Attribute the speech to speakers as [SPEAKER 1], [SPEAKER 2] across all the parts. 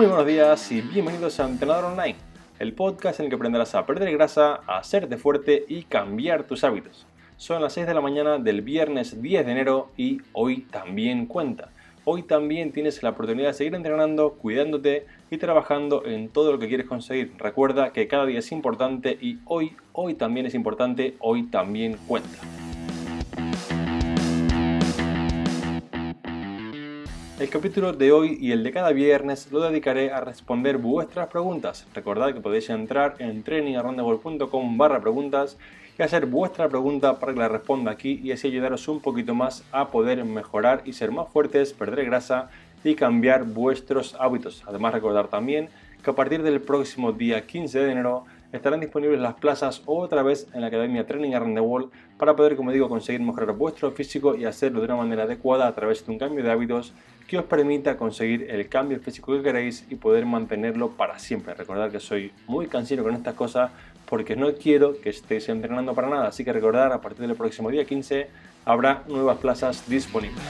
[SPEAKER 1] Muy buenos días y bienvenidos a Entrenador Online, el podcast en el que aprenderás a perder grasa, a hacerte fuerte y cambiar tus hábitos. Son las 6 de la mañana del viernes 10 de enero y hoy también cuenta. Hoy también tienes la oportunidad de seguir entrenando, cuidándote y trabajando en todo lo que quieres conseguir. Recuerda que cada día es importante y hoy, hoy también es importante, hoy también cuenta. El capítulo de hoy y el de cada viernes lo dedicaré a responder vuestras preguntas. Recordad que podéis entrar en trainingarrondebol.com barra preguntas y hacer vuestra pregunta para que la responda aquí y así ayudaros un poquito más a poder mejorar y ser más fuertes, perder grasa y cambiar vuestros hábitos. Además recordar también que a partir del próximo día 15 de enero estarán disponibles las plazas otra vez en la Academia Training Around the World para poder, como digo, conseguir mejorar vuestro físico y hacerlo de una manera adecuada a través de un cambio de hábitos que os permita conseguir el cambio físico que queréis y poder mantenerlo para siempre. Recordad que soy muy cansino con estas cosas porque no quiero que estéis entrenando para nada, así que recordad, a partir del próximo día 15 habrá nuevas plazas disponibles.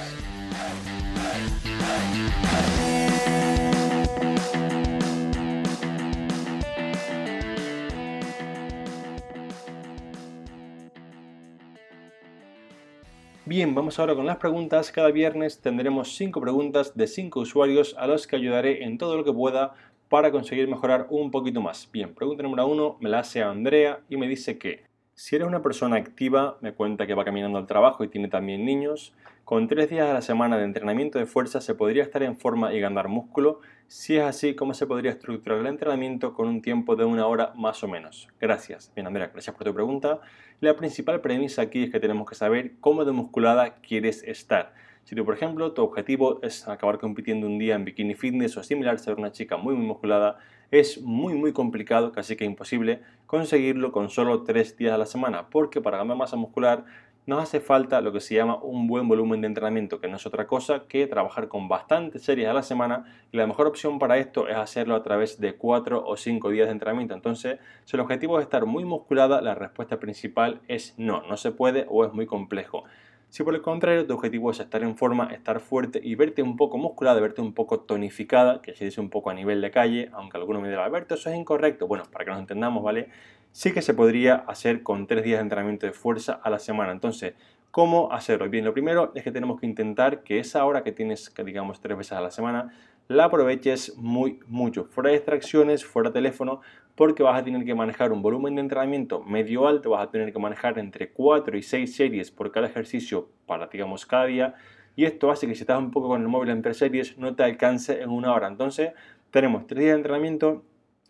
[SPEAKER 1] Bien, vamos ahora con las preguntas. Cada viernes tendremos 5 preguntas de 5 usuarios a los que ayudaré en todo lo que pueda para conseguir mejorar un poquito más. Bien, pregunta número 1 me la hace Andrea y me dice que si eres una persona activa, me cuenta que va caminando al trabajo y tiene también niños, con 3 días a la semana de entrenamiento de fuerza se podría estar en forma y ganar músculo. Si es así, ¿cómo se podría estructurar el entrenamiento con un tiempo de una hora más o menos? Gracias. Bien, Andrea, gracias por tu pregunta. La principal premisa aquí es que tenemos que saber cómo de musculada quieres estar. Si tú, por ejemplo, tu objetivo es acabar compitiendo un día en bikini fitness o similar, ser una chica muy, muy musculada, es muy, muy complicado, casi que imposible, conseguirlo con solo 3 días a la semana, porque para ganar masa muscular nos hace falta lo que se llama un buen volumen de entrenamiento, que no es otra cosa que trabajar con bastantes series a la semana y la mejor opción para esto es hacerlo a través de 4 o 5 días de entrenamiento. Entonces, si el objetivo es estar muy musculada, la respuesta principal es no, no se puede o es muy complejo. Si por el contrario tu objetivo es estar en forma, estar fuerte y verte un poco musculada, verte un poco tonificada, que se dice un poco a nivel de calle, aunque alguno me dirá, Alberto, eso es incorrecto. Bueno, para que nos entendamos, ¿vale? Sí que se podría hacer con tres días de entrenamiento de fuerza a la semana. Entonces, ¿cómo hacerlo? Bien, lo primero es que tenemos que intentar que esa hora que tienes, que digamos tres veces a la semana, la aproveches muy mucho, fuera de distracciones, fuera de teléfono, porque vas a tener que manejar un volumen de entrenamiento medio alto, vas a tener que manejar entre 4 y 6 series por cada ejercicio para, digamos, cada día, y esto hace que si estás un poco con el móvil entre series no te alcance en una hora. Entonces, tenemos 3 días de entrenamiento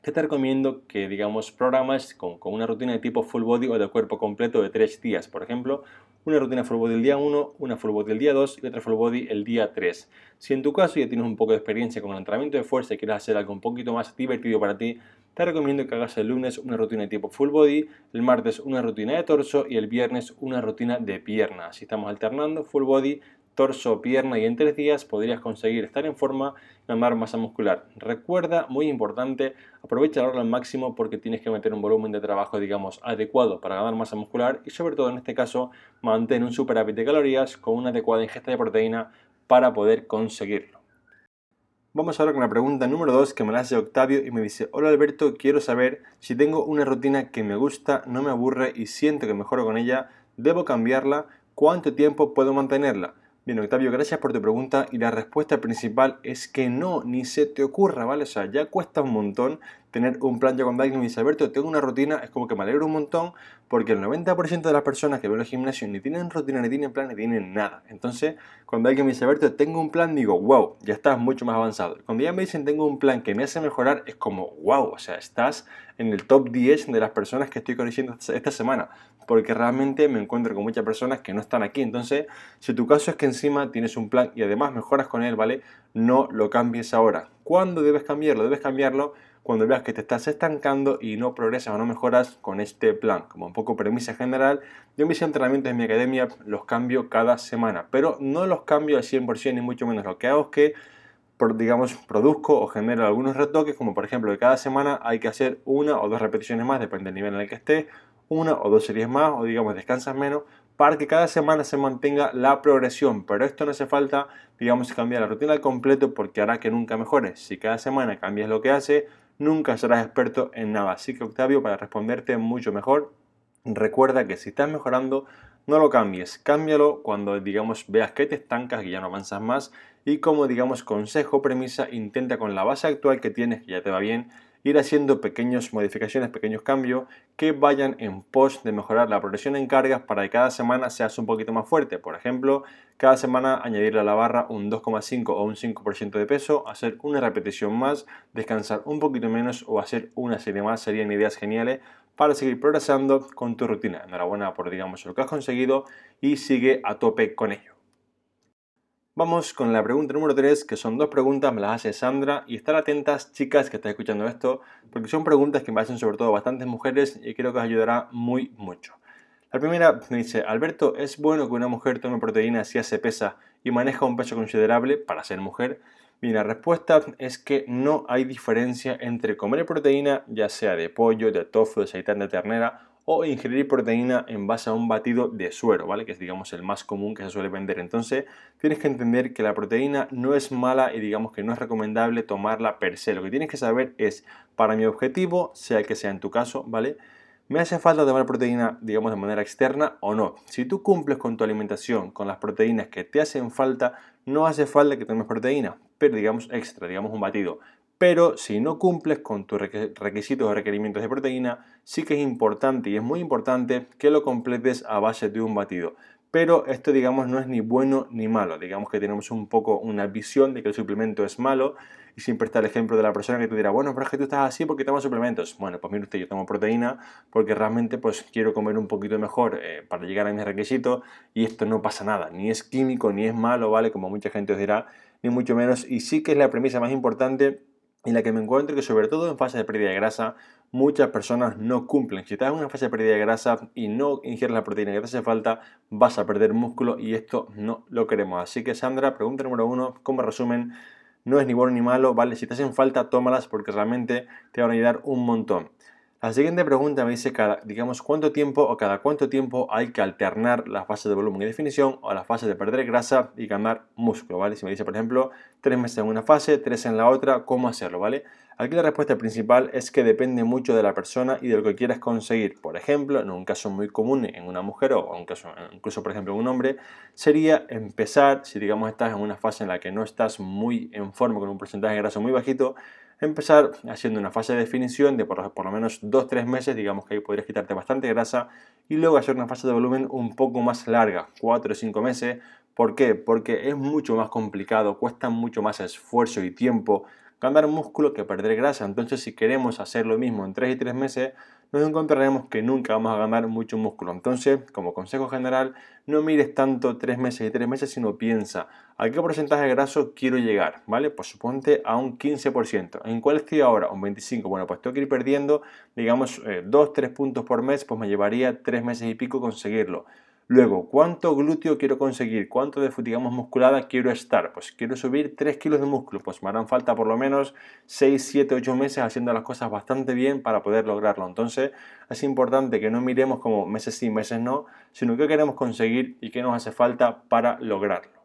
[SPEAKER 1] te recomiendo que, digamos, programas con, una rutina de tipo full body o de cuerpo completo de 3 días. Por ejemplo, una rutina full body el día 1, una full body el día 2 y otra full body el día 3. Si en tu caso ya tienes un poco de experiencia con el entrenamiento de fuerza y quieres hacer algo un poquito más divertido para ti, te recomiendo que hagas el lunes una rutina de tipo full body, el martes una rutina de torso y el viernes una rutina de pierna. Si estamos alternando full body, torso, pierna y en tres días podrías conseguir estar en forma y ganar masa muscular. Recuerda, muy importante, aprovecha la hora al máximo porque tienes que meter un volumen de trabajo, digamos, adecuado para ganar masa muscular y sobre todo en este caso mantén un superávit de calorías con una adecuada ingesta de proteína para poder conseguirlo. Vamos ahora con la pregunta número 2 que me la hace Octavio y me dice, hola Alberto, quiero saber si tengo una rutina que me gusta, no me aburre y siento que mejoro con ella, ¿debo cambiarla? ¿Cuánto tiempo puedo mantenerla? Bien, Octavio, gracias por tu pregunta y la respuesta principal es que no, ni se te ocurra, ¿vale? O sea, ya cuesta un montón tener un plan. Ya cuando alguien me dice, Alberto, tengo una rutina, es como que me alegro un montón porque el 90% de las personas que ven el gimnasio ni tienen rutina, ni tienen plan, ni tienen nada. Entonces, cuando alguien me dice, Alberto, tengo un plan, digo, wow, ya estás mucho más avanzado. Cuando ya me dicen, tengo un plan que me hace mejorar, es como, wow, o sea, estás en el top 10 de las personas que estoy conociendo esta semana porque realmente me encuentro con muchas personas que no están aquí. Entonces, si tu caso es que encima tienes un plan y además mejoras con él, ¿vale? No lo cambies ahora. ¿Cuándo debes cambiarlo? Debes cambiarlo cuando veas que te estás estancando y no progresas o no mejoras con este plan. Como un poco premisa general, yo mis entrenamientos en mi academia los cambio cada semana, pero no los cambio al 100% ni mucho menos. Lo que hago es que digamos, produzco o genero algunos retoques, como por ejemplo que cada semana hay que hacer una o dos repeticiones más, depende del nivel en el que esté, una o dos series más o digamos descansas menos para que cada semana se mantenga la progresión. Pero esto no hace falta, digamos, cambiar la rutina al completo porque hará que nunca mejores. Si cada semana cambias lo que hace, nunca serás experto en nada. Así que Octavio, para responderte mucho mejor, recuerda que si estás mejorando, no lo cambies, cámbialo cuando digamos veas que te estancas, y ya no avanzas más y como digamos consejo, premisa, intenta con la base actual que tienes, que ya te va bien, ir haciendo pequeñas modificaciones, pequeños cambios que vayan en pos de mejorar la progresión en cargas para que cada semana seas un poquito más fuerte. Por ejemplo, cada semana añadirle a la barra un 2,5 o un 5% de peso, hacer una repetición más, descansar un poquito menos o hacer una serie más serían ideas geniales para seguir progresando con tu rutina. Enhorabuena por digamos lo que has conseguido y sigue a tope con ello. Vamos con la pregunta número 3, que son dos preguntas, me las hace Sandra, y estar atentas, chicas, que están escuchando esto, porque son preguntas que me hacen sobre todo bastantes mujeres y creo que os ayudará muy mucho. La primera me dice, Alberto, ¿es bueno que una mujer tome proteína si hace pesa y maneja un peso considerable para ser mujer? Y la respuesta es que no hay diferencia entre comer proteína, ya sea de pollo, de tofu, de aceitán de ternera o ingerir proteína en base a un batido de suero, ¿vale? Que es digamos el más común que se suele vender. Entonces, tienes que entender que la proteína no es mala y digamos que no es recomendable tomarla per se. Lo que tienes que saber es, para mi objetivo, sea que sea en tu caso, ¿vale? ¿Me hace falta tomar proteína, digamos, de manera externa o no? Si tú cumples con tu alimentación, con las proteínas que te hacen falta, no hace falta que tomes proteína, pero digamos extra, digamos un batido. Pero si no cumples con tus requisitos o requerimientos de proteína, sí que es importante y es muy importante que lo completes a base de un batido. Pero esto, digamos, no es ni bueno ni malo. Digamos que tenemos un poco una visión de que el suplemento es malo y siempre está el ejemplo de la persona que te dirá, bueno, pero es que tú estás así porque tomas suplementos. Bueno, pues mire usted, yo tomo proteína porque realmente pues quiero comer un poquito mejor eh, para llegar a mis requisitos y esto no pasa nada. Ni es químico, ni es malo, ¿vale? Como mucha gente os dirá, ni mucho menos. Y sí que es la premisa más importante en la que me encuentro que sobre todo en fase de pérdida de grasa muchas personas no cumplen. Si estás en una fase de pérdida de grasa y no ingieres la proteína que te hace falta, vas a perder músculo y esto no lo queremos. Así que Sandra, pregunta número uno, como resumen, no es ni bueno ni malo, ¿vale? Si te hacen falta, tómalas porque realmente te van a ayudar un montón. La siguiente pregunta me dice, cada, digamos, cuánto tiempo o cada cuánto tiempo hay que alternar la fase de volumen y definición o la fase de perder grasa y ganar músculo, ¿vale? Si me dice, por ejemplo, tres meses en una fase, tres en la otra, ¿cómo hacerlo, ¿vale? Aquí la respuesta principal es que depende mucho de la persona y de lo que quieras conseguir. Por ejemplo, en un caso muy común en una mujer o en un caso, incluso por ejemplo en un hombre, sería empezar, si digamos estás en una fase en la que no estás muy en forma con un porcentaje de grasa muy bajito, empezar haciendo una fase de definición de por, lo menos 2-3 meses, digamos que ahí podrías quitarte bastante grasa, y luego hacer una fase de volumen un poco más larga, 4 o 5 meses. ¿Por qué? Porque es mucho más complicado, cuesta mucho más esfuerzo y tiempo ganar músculo que perder grasa. Entonces, si queremos hacer lo mismo en 3 y 3 meses, nos encontraremos que nunca vamos a ganar mucho músculo. Entonces, como consejo general, no mires tanto 3 meses y 3 meses, sino piensa a qué porcentaje de graso quiero llegar, ¿vale? Pues suponte a un 15%. ¿En cuál estoy ahora? Un 25%. Bueno, pues tengo que ir perdiendo, digamos, 2-3 eh, puntos por mes, pues me llevaría 3 meses y pico conseguirlo. Luego, ¿cuánto glúteo quiero conseguir? ¿Cuánto de, digamos, musculada quiero estar? Pues quiero subir 3 kilos de músculo. Pues me harán falta por lo menos 6, 7, 8 meses haciendo las cosas bastante bien para poder lograrlo. Entonces, es importante que no miremos como meses sí, meses no, sino qué queremos conseguir y qué nos hace falta para lograrlo.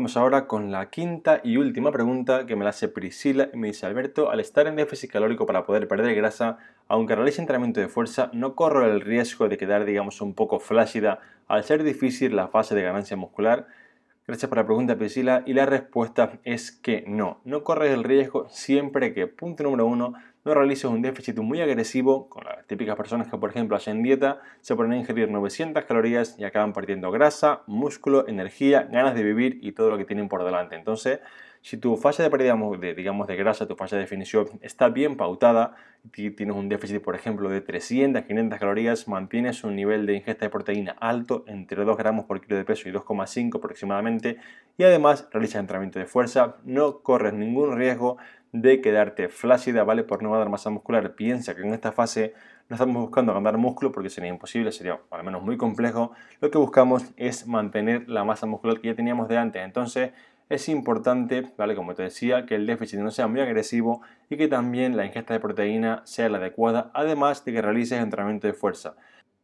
[SPEAKER 1] Vamos ahora con la quinta y última pregunta que me la hace Priscila y me dice Alberto, al estar en déficit calórico para poder perder grasa, aunque realice entrenamiento de fuerza, no corro el riesgo de quedar digamos un poco flácida al ser difícil la fase de ganancia muscular. Gracias por la pregunta Priscila y la respuesta es que no, no corres el riesgo siempre que, punto número uno, no realices un déficit muy agresivo, con las típicas personas que por ejemplo hacen dieta, se ponen a ingerir 900 calorías y acaban perdiendo grasa, músculo, energía, ganas de vivir y todo lo que tienen por delante. Entonces, si tu fase de pérdida de, digamos, de grasa, tu fase de definición está bien pautada, tienes un déficit, por ejemplo, de 300, 500 calorías, mantienes un nivel de ingesta de proteína alto, entre 2 gramos por kilo de peso y 2,5 aproximadamente, y además realizas entrenamiento de fuerza, no corres ningún riesgo de quedarte flácida, ¿vale? Por no ganar masa muscular. Piensa que en esta fase no estamos buscando ganar músculo porque sería imposible, sería al menos muy complejo. Lo que buscamos es mantener la masa muscular que ya teníamos de antes. Entonces es importante, ¿vale? Como te decía, que el déficit no sea muy agresivo y que también la ingesta de proteína sea la adecuada, además de que realices entrenamiento de fuerza.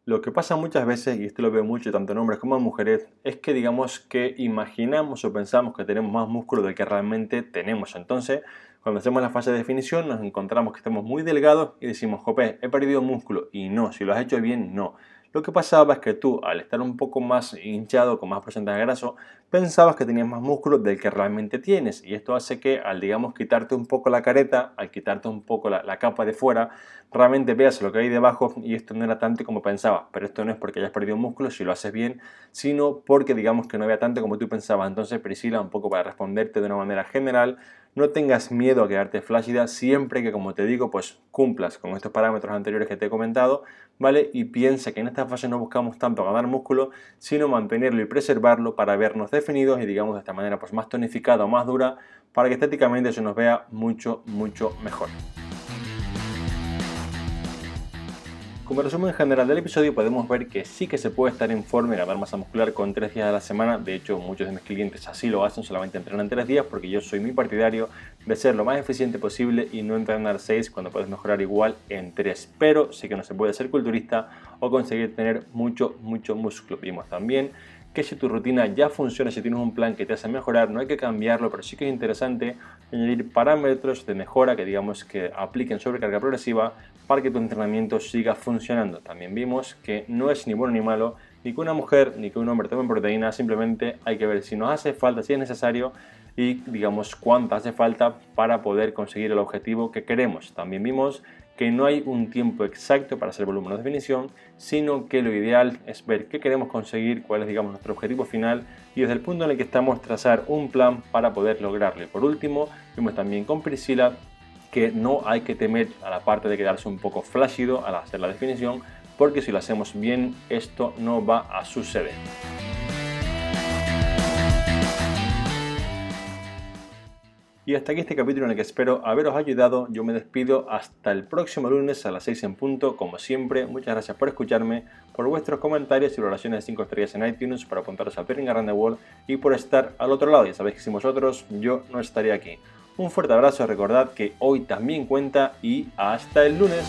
[SPEAKER 1] Lo que pasa muchas veces, y esto lo veo mucho tanto en hombres como en mujeres, es que digamos que imaginamos o pensamos que tenemos más músculo del que realmente tenemos. Entonces, cuando hacemos la fase de definición, nos encontramos que estamos muy delgados y decimos, jope, he perdido músculo. Y no, si lo has hecho bien, no. Lo que pasaba es que tú, al estar un poco más hinchado, con más porcentaje de graso, pensabas que tenías más músculo del que realmente tienes. Y esto hace que al, digamos, quitarte un poco la careta, al quitarte un poco la, capa de fuera, realmente veas lo que hay debajo y esto no era tanto como pensabas. Pero esto no es porque hayas perdido músculo, si lo haces bien, sino porque digamos que no había tanto como tú pensabas. Entonces, Priscila, un poco para responderte de una manera general, no tengas miedo a quedarte flácida siempre que, como te digo, pues cumplas con estos parámetros anteriores que te he comentado, ¿vale? Y piensa que en esta fase no buscamos tanto ganar músculo, sino mantenerlo y preservarlo para vernos definidos y, digamos, de esta manera pues más tonificada o más dura para que estéticamente se nos vea mucho, mucho mejor. Como resumen general del episodio podemos ver que sí que se puede estar en forma y ganar masa muscular con 3 días a la semana. De hecho, muchos de mis clientes así lo hacen, solamente entrenan 3 días porque yo soy muy partidario de ser lo más eficiente posible y no entrenar 6 cuando puedes mejorar igual en 3. Pero sí que no se puede ser culturista o conseguir tener mucho, mucho músculo. Vimos también que si tu rutina ya funciona, si tienes un plan que te hace mejorar, no hay que cambiarlo, pero sí que es interesante añadir parámetros de mejora que digamos que apliquen sobrecarga progresiva para que tu entrenamiento siga funcionando. También vimos que no es ni bueno ni malo ni que una mujer ni que un hombre tomen proteína, simplemente hay que ver si nos hace falta, si es necesario y digamos cuánto hace falta para poder conseguir el objetivo que queremos. También vimos que no hay un tiempo exacto para hacer volumen de definición, sino que lo ideal es ver qué queremos conseguir, cuál es digamos nuestro objetivo final y desde el punto en el que estamos trazar un plan para poder lograrlo. Por último, vimos también con Priscila que no hay que temer a la parte de quedarse un poco flácido al hacer la definición, porque si lo hacemos bien esto no va a suceder. Y hasta aquí este capítulo en el que espero haberos ayudado. Yo me despido hasta el próximo lunes a las 6 en punto. Como siempre, muchas gracias por escucharme, por vuestros comentarios y valoraciones de 5 estrellas en iTunes para apuntaros al Pairing Around the y por estar al otro lado. Ya sabéis que sin vosotros yo no estaría aquí. Un fuerte abrazo, recordad que hoy también cuenta y hasta el lunes.